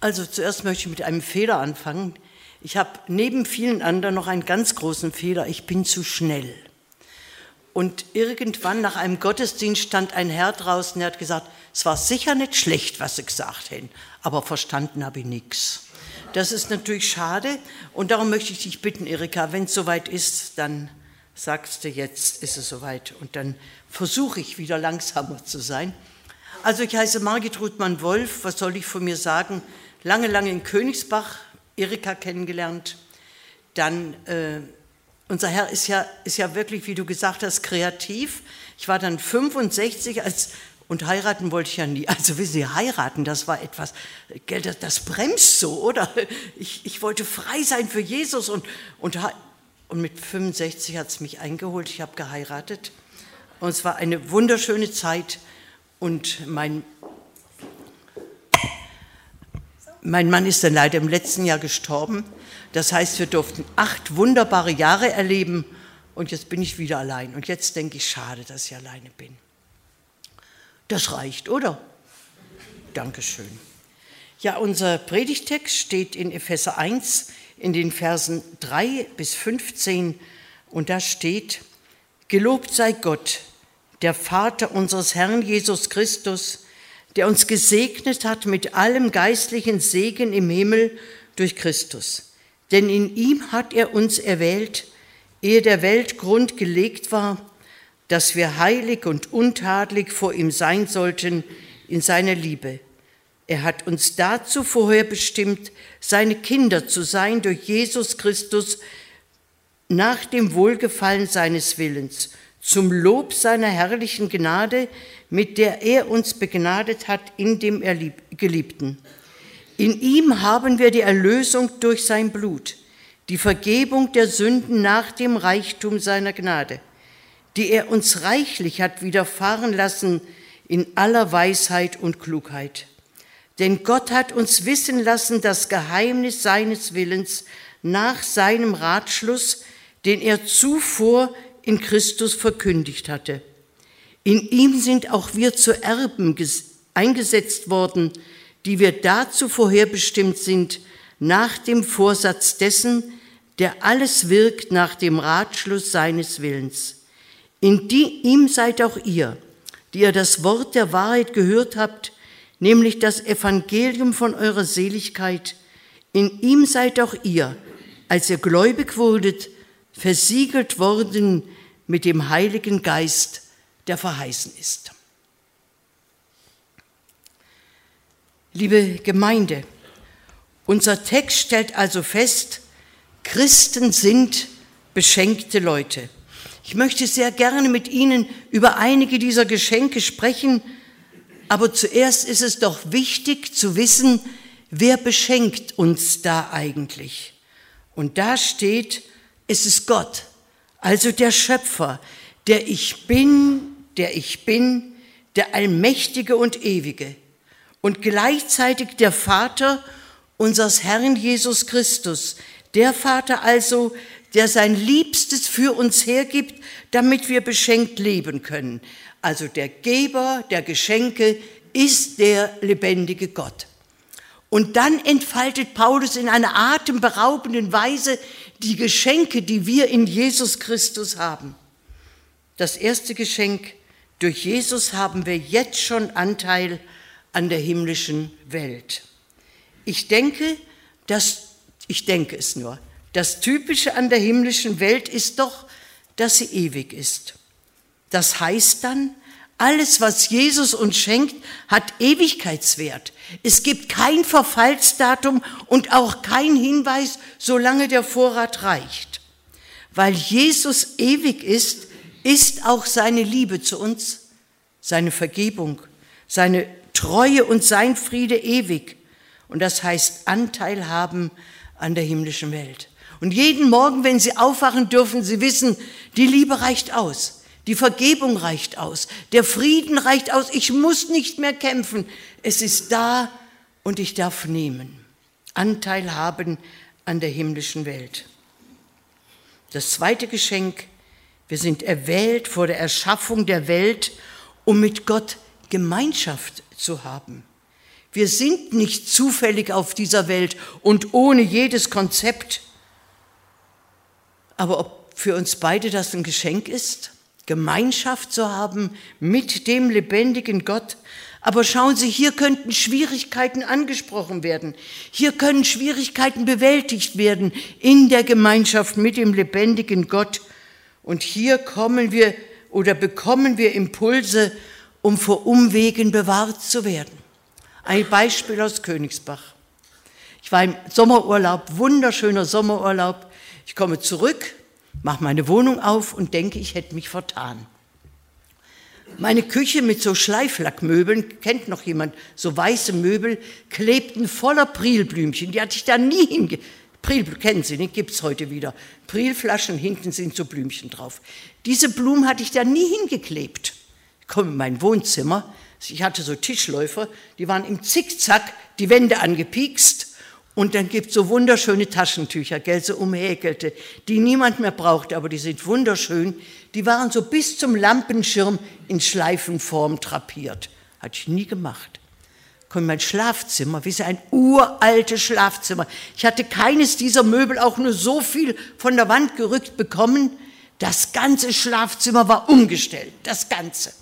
Also zuerst möchte ich mit einem Fehler anfangen. Ich habe neben vielen anderen noch einen ganz großen Fehler. Ich bin zu schnell. Und irgendwann nach einem Gottesdienst stand ein Herr draußen, der hat gesagt, es war sicher nicht schlecht, was sie gesagt haben, aber verstanden habe ich nichts. Das ist natürlich schade und darum möchte ich dich bitten, Erika, wenn es soweit ist, dann sagst du, jetzt ist es soweit und dann versuche ich wieder langsamer zu sein. Also ich heiße Margit Ruthmann-Wolf, was soll ich von mir sagen? Lange, lange in Königsbach Erika kennengelernt, dann... Äh, unser Herr ist ja, ist ja wirklich, wie du gesagt hast, kreativ. Ich war dann 65 als, und heiraten wollte ich ja nie. Also wissen Sie, heiraten, das war etwas, das, das bremst so, oder? Ich, ich wollte frei sein für Jesus und, und, und mit 65 hat es mich eingeholt. Ich habe geheiratet und es war eine wunderschöne Zeit und mein, mein Mann ist dann leider im letzten Jahr gestorben. Das heißt, wir durften acht wunderbare Jahre erleben und jetzt bin ich wieder allein. Und jetzt denke ich, schade, dass ich alleine bin. Das reicht, oder? Dankeschön. Ja, unser Predigtext steht in Epheser 1 in den Versen 3 bis 15 und da steht, Gelobt sei Gott, der Vater unseres Herrn Jesus Christus, der uns gesegnet hat mit allem geistlichen Segen im Himmel durch Christus denn in ihm hat er uns erwählt, ehe der Welt Grund gelegt war, dass wir heilig und untadelig vor ihm sein sollten in seiner Liebe. Er hat uns dazu vorher bestimmt, seine Kinder zu sein durch Jesus Christus nach dem Wohlgefallen seines Willens, zum Lob seiner herrlichen Gnade, mit der er uns begnadet hat in dem Geliebten. In ihm haben wir die Erlösung durch sein Blut, die Vergebung der Sünden nach dem Reichtum seiner Gnade, die er uns reichlich hat widerfahren lassen in aller Weisheit und Klugheit. Denn Gott hat uns wissen lassen das Geheimnis seines Willens nach seinem Ratschluss, den er zuvor in Christus verkündigt hatte. In ihm sind auch wir zu Erben eingesetzt worden, die wir dazu vorherbestimmt sind, nach dem Vorsatz dessen, der alles wirkt nach dem Ratschluss seines Willens. In die, ihm seid auch ihr, die ihr das Wort der Wahrheit gehört habt, nämlich das Evangelium von eurer Seligkeit. In ihm seid auch ihr, als ihr gläubig wurdet, versiegelt worden mit dem Heiligen Geist, der verheißen ist. Liebe Gemeinde, unser Text stellt also fest, Christen sind beschenkte Leute. Ich möchte sehr gerne mit Ihnen über einige dieser Geschenke sprechen, aber zuerst ist es doch wichtig zu wissen, wer beschenkt uns da eigentlich. Und da steht, es ist Gott, also der Schöpfer, der ich bin, der ich bin, der Allmächtige und Ewige und gleichzeitig der Vater unseres Herrn Jesus Christus, der Vater also, der sein Liebstes für uns hergibt, damit wir beschenkt leben können. Also der Geber der Geschenke ist der lebendige Gott. Und dann entfaltet Paulus in einer atemberaubenden Weise die Geschenke, die wir in Jesus Christus haben. Das erste Geschenk, durch Jesus haben wir jetzt schon Anteil an der himmlischen Welt. Ich denke, dass, ich denke es nur, das Typische an der himmlischen Welt ist doch, dass sie ewig ist. Das heißt dann, alles, was Jesus uns schenkt, hat Ewigkeitswert. Es gibt kein Verfallsdatum und auch kein Hinweis, solange der Vorrat reicht. Weil Jesus ewig ist, ist auch seine Liebe zu uns, seine Vergebung, seine Treue und sein Friede ewig. Und das heißt Anteil haben an der himmlischen Welt. Und jeden Morgen, wenn Sie aufwachen, dürfen Sie wissen, die Liebe reicht aus, die Vergebung reicht aus, der Frieden reicht aus, ich muss nicht mehr kämpfen, es ist da und ich darf nehmen, Anteil haben an der himmlischen Welt. Das zweite Geschenk, wir sind erwählt vor der Erschaffung der Welt, um mit Gott Gemeinschaft zu haben. Wir sind nicht zufällig auf dieser Welt und ohne jedes Konzept. Aber ob für uns beide das ein Geschenk ist, Gemeinschaft zu haben mit dem lebendigen Gott. Aber schauen Sie, hier könnten Schwierigkeiten angesprochen werden. Hier können Schwierigkeiten bewältigt werden in der Gemeinschaft mit dem lebendigen Gott. Und hier kommen wir oder bekommen wir Impulse, um vor Umwegen bewahrt zu werden. Ein Beispiel aus Königsbach. Ich war im Sommerurlaub, wunderschöner Sommerurlaub. Ich komme zurück, mache meine Wohnung auf und denke, ich hätte mich vertan. Meine Küche mit so Schleiflackmöbeln, kennt noch jemand, so weiße Möbel, klebten voller Prilblümchen. Die hatte ich da nie hinge... Pril, kennen Sie, nicht? Gibt's heute wieder. Prilflaschen, hinten sind so Blümchen drauf. Diese Blumen hatte ich da nie hingeklebt. Ich komme in mein Wohnzimmer, ich hatte so Tischläufer, die waren im Zickzack die Wände angepiekst und dann gibt es so wunderschöne Taschentücher, gell, so umhäkelte, die niemand mehr braucht, aber die sind wunderschön. Die waren so bis zum Lampenschirm in Schleifenform trapiert. Hatte ich nie gemacht. Komm in mein Schlafzimmer, wie ein uraltes Schlafzimmer. Ich hatte keines dieser Möbel auch nur so viel von der Wand gerückt bekommen. Das ganze Schlafzimmer war umgestellt, das Ganze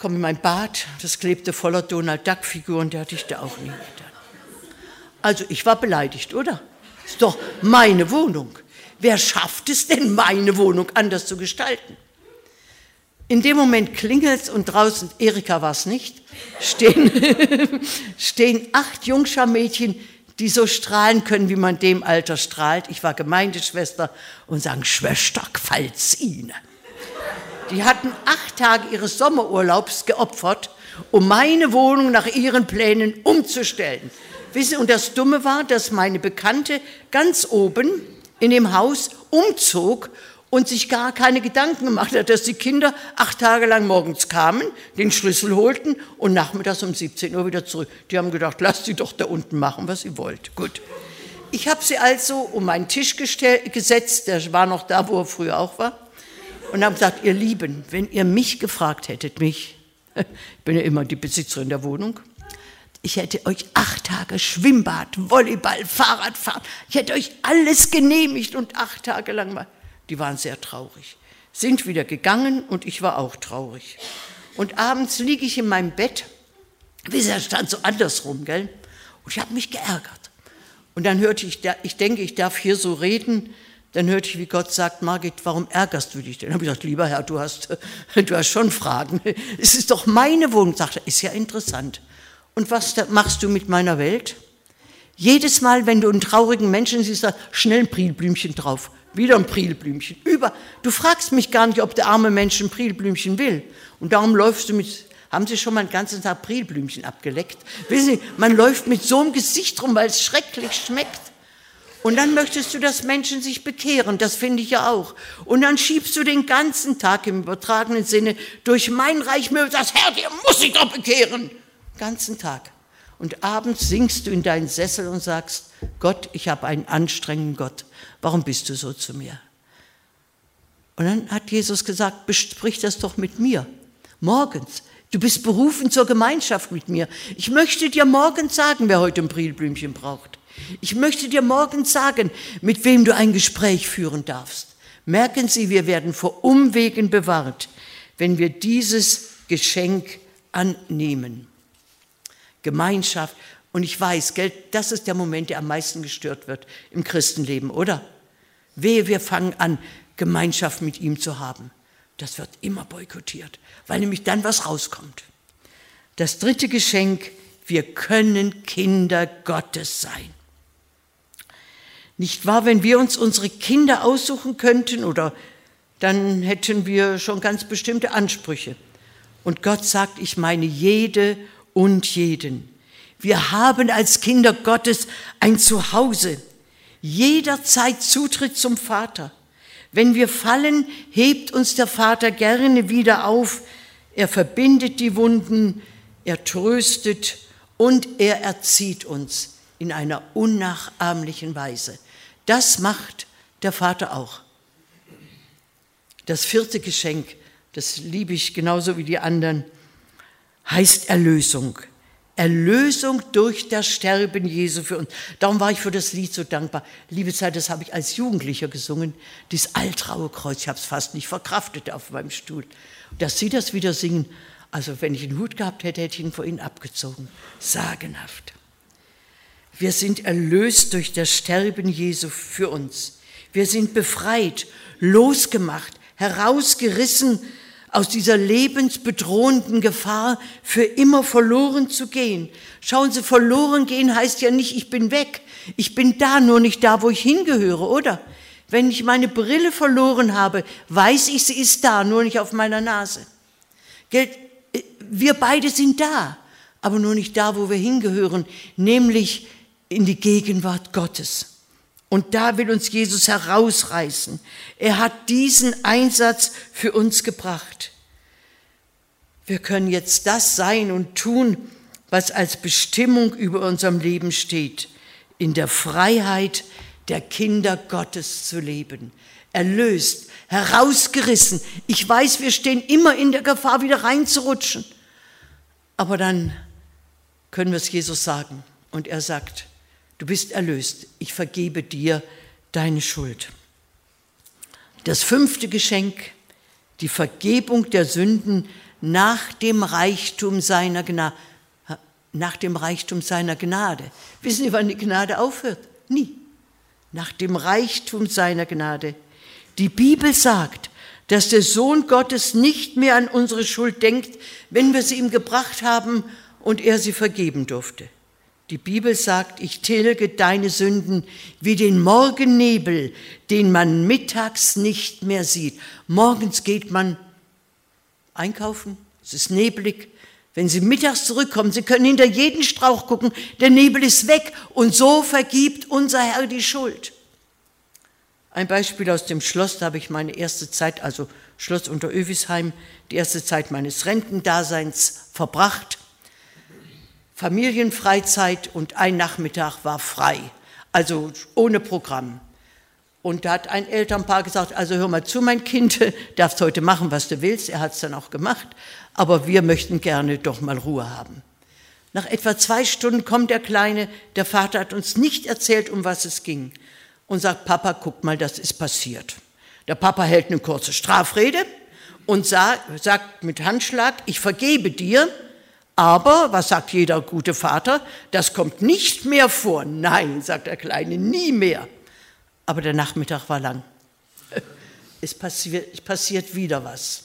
komme in mein Bad, das klebte voller Donald Duck-Figuren, der hatte ich da auch nie getan. Also ich war beleidigt, oder? Ist doch meine Wohnung. Wer schafft es denn, meine Wohnung anders zu gestalten? In dem Moment klingelt es und draußen, Erika war es nicht, stehen, stehen acht Jungscharmädchen, die so strahlen können, wie man dem Alter strahlt. Ich war Gemeindeschwester und sagen, Schwester, gefällt's Ihnen? Die hatten acht Tage ihres Sommerurlaubs geopfert, um meine Wohnung nach ihren Plänen umzustellen. Wissen, und das Dumme war, dass meine Bekannte ganz oben in dem Haus umzog und sich gar keine Gedanken gemacht hat, dass die Kinder acht Tage lang morgens kamen, den Schlüssel holten und nachmittags um 17 Uhr wieder zurück. Die haben gedacht, lasst sie doch da unten machen, was sie wollt. Gut. Ich habe sie also um meinen Tisch gesetzt, der war noch da, wo er früher auch war und haben gesagt, ihr Lieben, wenn ihr mich gefragt hättet, mich, ich bin ja immer die Besitzerin der Wohnung, ich hätte euch acht Tage Schwimmbad, Volleyball, Fahrradfahren, ich hätte euch alles genehmigt und acht Tage lang mal. Die waren sehr traurig, sind wieder gegangen und ich war auch traurig. Und abends liege ich in meinem Bett, wie er stand so andersrum, gell? Und ich habe mich geärgert. Und dann hörte ich, ich denke, ich darf hier so reden, dann hörte ich, wie Gott sagt, Margit, warum ärgerst du dich denn? Dann habe ich gesagt, lieber Herr, du hast, du hast schon Fragen. Es ist doch meine Wohnung. Sagt er, ist ja interessant. Und was machst du mit meiner Welt? Jedes Mal, wenn du einen traurigen Menschen siehst, da schnell ein Prilblümchen drauf. Wieder ein Prilblümchen. Über. Du fragst mich gar nicht, ob der arme Mensch ein Prilblümchen will. Und darum läufst du mit, haben Sie schon mal einen ganzen Tag Prilblümchen abgeleckt? Wissen Sie, man läuft mit so einem Gesicht rum, weil es schrecklich schmeckt. Und dann möchtest du, dass Menschen sich bekehren, das finde ich ja auch. Und dann schiebst du den ganzen Tag im übertragenen Sinne durch mein Reich mir sagst, Herr, der muss sich doch bekehren. Ganzen Tag. Und abends singst du in deinen Sessel und sagst, Gott, ich habe einen anstrengenden Gott. Warum bist du so zu mir? Und dann hat Jesus gesagt, besprich das doch mit mir. Morgens. Du bist berufen zur Gemeinschaft mit mir. Ich möchte dir morgens sagen, wer heute ein Prilblümchen braucht. Ich möchte dir morgen sagen, mit wem du ein Gespräch führen darfst. Merken Sie, wir werden vor Umwegen bewahrt, wenn wir dieses Geschenk annehmen. Gemeinschaft. Und ich weiß, Geld, das ist der Moment, der am meisten gestört wird im Christenleben, oder? Wehe, wir fangen an, Gemeinschaft mit ihm zu haben. Das wird immer boykottiert, weil nämlich dann was rauskommt. Das dritte Geschenk, wir können Kinder Gottes sein. Nicht wahr, wenn wir uns unsere Kinder aussuchen könnten oder dann hätten wir schon ganz bestimmte Ansprüche. Und Gott sagt, ich meine jede und jeden. Wir haben als Kinder Gottes ein Zuhause, jederzeit Zutritt zum Vater. Wenn wir fallen, hebt uns der Vater gerne wieder auf. Er verbindet die Wunden, er tröstet und er erzieht uns in einer unnachahmlichen Weise. Das macht der Vater auch. Das vierte Geschenk, das liebe ich genauso wie die anderen, heißt Erlösung. Erlösung durch das Sterben Jesu für uns. Darum war ich für das Lied so dankbar. Liebe Zeit, das habe ich als Jugendlicher gesungen. Dieses altraue Kreuz, ich habe es fast nicht verkraftet auf meinem Stuhl. Dass Sie das wieder singen, also wenn ich einen Hut gehabt hätte, hätte ich ihn vor Ihnen abgezogen. Sagenhaft. Wir sind erlöst durch das Sterben Jesu für uns. Wir sind befreit, losgemacht, herausgerissen aus dieser lebensbedrohenden Gefahr, für immer verloren zu gehen. Schauen Sie, verloren gehen heißt ja nicht, ich bin weg. Ich bin da, nur nicht da, wo ich hingehöre, oder? Wenn ich meine Brille verloren habe, weiß ich, sie ist da, nur nicht auf meiner Nase. Wir beide sind da, aber nur nicht da, wo wir hingehören, nämlich in die Gegenwart Gottes. Und da will uns Jesus herausreißen. Er hat diesen Einsatz für uns gebracht. Wir können jetzt das sein und tun, was als Bestimmung über unserem Leben steht, in der Freiheit der Kinder Gottes zu leben. Erlöst, herausgerissen. Ich weiß, wir stehen immer in der Gefahr, wieder reinzurutschen. Aber dann können wir es Jesus sagen. Und er sagt, Du bist erlöst. Ich vergebe dir deine Schuld. Das fünfte Geschenk, die Vergebung der Sünden nach dem Reichtum seiner Gnade. Nach dem Reichtum seiner Gnade. Wissen Sie, wann die Gnade aufhört? Nie. Nach dem Reichtum seiner Gnade. Die Bibel sagt, dass der Sohn Gottes nicht mehr an unsere Schuld denkt, wenn wir sie ihm gebracht haben und er sie vergeben durfte. Die Bibel sagt, ich tilge deine Sünden wie den Morgennebel, den man mittags nicht mehr sieht. Morgens geht man einkaufen, es ist neblig. Wenn Sie mittags zurückkommen, Sie können hinter jeden Strauch gucken, der Nebel ist weg und so vergibt unser Herr die Schuld. Ein Beispiel aus dem Schloss, da habe ich meine erste Zeit, also Schloss unter Övisheim, die erste Zeit meines Rentendaseins verbracht. Familienfreizeit und ein Nachmittag war frei, also ohne Programm. Und da hat ein Elternpaar gesagt, also hör mal zu, mein Kind, darfst heute machen, was du willst. Er hat es dann auch gemacht, aber wir möchten gerne doch mal Ruhe haben. Nach etwa zwei Stunden kommt der Kleine, der Vater hat uns nicht erzählt, um was es ging, und sagt, Papa, guck mal, das ist passiert. Der Papa hält eine kurze Strafrede und sagt, mit Handschlag, ich vergebe dir, aber, was sagt jeder gute Vater, das kommt nicht mehr vor. Nein, sagt der Kleine, nie mehr. Aber der Nachmittag war lang. Es passiert, passiert wieder was.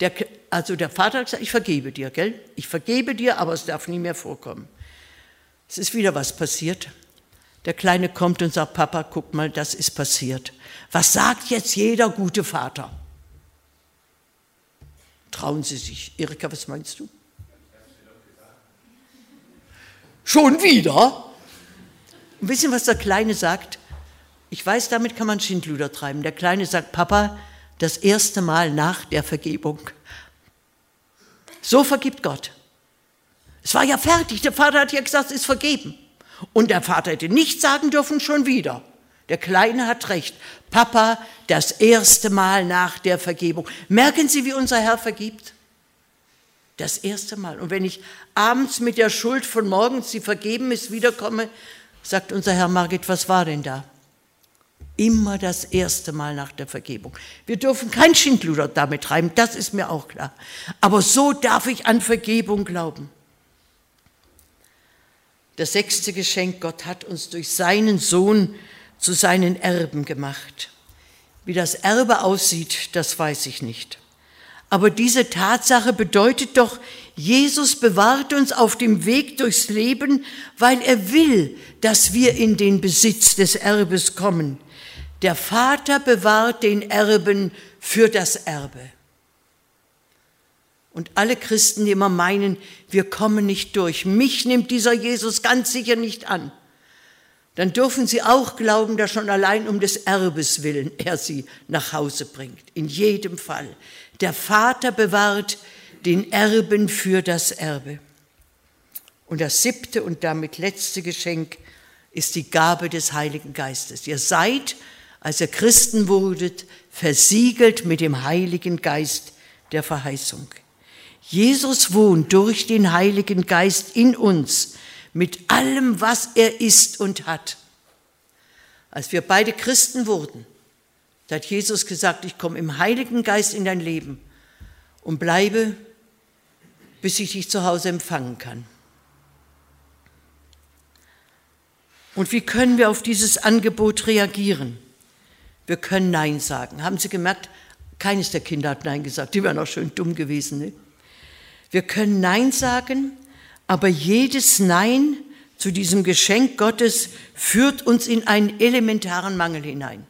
Der, also der Vater hat gesagt, ich vergebe dir, gell? Ich vergebe dir, aber es darf nie mehr vorkommen. Es ist wieder was passiert. Der Kleine kommt und sagt, Papa, guck mal, das ist passiert. Was sagt jetzt jeder gute Vater? Trauen Sie sich. Erika, was meinst du? Schon wieder? Und wissen, was der Kleine sagt? Ich weiß, damit kann man Schindluder treiben. Der Kleine sagt, Papa, das erste Mal nach der Vergebung. So vergibt Gott. Es war ja fertig. Der Vater hat ja gesagt, es ist vergeben. Und der Vater hätte nicht sagen dürfen, schon wieder. Der Kleine hat recht. Papa, das erste Mal nach der Vergebung. Merken Sie, wie unser Herr vergibt? Das erste Mal. Und wenn ich abends mit der Schuld von morgens, die vergeben ist, wiederkomme, sagt unser Herr Margit, was war denn da? Immer das erste Mal nach der Vergebung. Wir dürfen kein Schindluder damit treiben, das ist mir auch klar. Aber so darf ich an Vergebung glauben. Das sechste Geschenk, Gott hat uns durch seinen Sohn zu seinen Erben gemacht. Wie das Erbe aussieht, das weiß ich nicht. Aber diese Tatsache bedeutet doch, Jesus bewahrt uns auf dem Weg durchs Leben, weil er will, dass wir in den Besitz des Erbes kommen. Der Vater bewahrt den Erben für das Erbe. Und alle Christen, die immer meinen, wir kommen nicht durch, mich nimmt dieser Jesus ganz sicher nicht an, dann dürfen sie auch glauben, dass schon allein um des Erbes willen er sie nach Hause bringt. In jedem Fall. Der Vater bewahrt den Erben für das Erbe. Und das siebte und damit letzte Geschenk ist die Gabe des Heiligen Geistes. Ihr seid, als ihr Christen wurdet, versiegelt mit dem Heiligen Geist der Verheißung. Jesus wohnt durch den Heiligen Geist in uns mit allem, was er ist und hat. Als wir beide Christen wurden, da hat Jesus gesagt, ich komme im Heiligen Geist in dein Leben und bleibe, bis ich dich zu Hause empfangen kann. Und wie können wir auf dieses Angebot reagieren? Wir können Nein sagen. Haben Sie gemerkt, keines der Kinder hat Nein gesagt. Die wären auch schön dumm gewesen. Ne? Wir können Nein sagen, aber jedes Nein zu diesem Geschenk Gottes führt uns in einen elementaren Mangel hinein.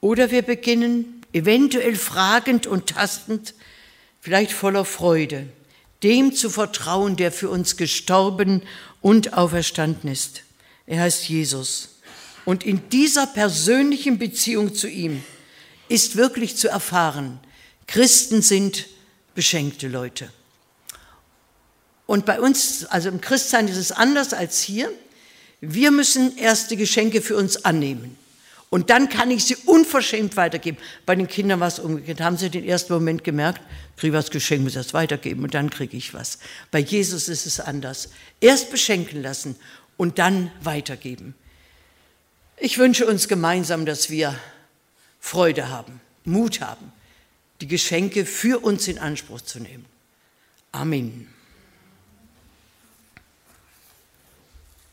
Oder wir beginnen eventuell fragend und tastend, vielleicht voller Freude, dem zu vertrauen, der für uns gestorben und auferstanden ist. Er heißt Jesus. Und in dieser persönlichen Beziehung zu ihm ist wirklich zu erfahren, Christen sind beschenkte Leute. Und bei uns, also im Christsein ist es anders als hier. Wir müssen erst die Geschenke für uns annehmen. Und dann kann ich sie unverschämt weitergeben. Bei den Kindern war es umgekehrt. Haben sie den ersten Moment gemerkt, kriege was Geschenk, muss erst weitergeben und dann kriege ich was. Bei Jesus ist es anders. Erst beschenken lassen und dann weitergeben. Ich wünsche uns gemeinsam, dass wir Freude haben, Mut haben, die Geschenke für uns in Anspruch zu nehmen. Amen.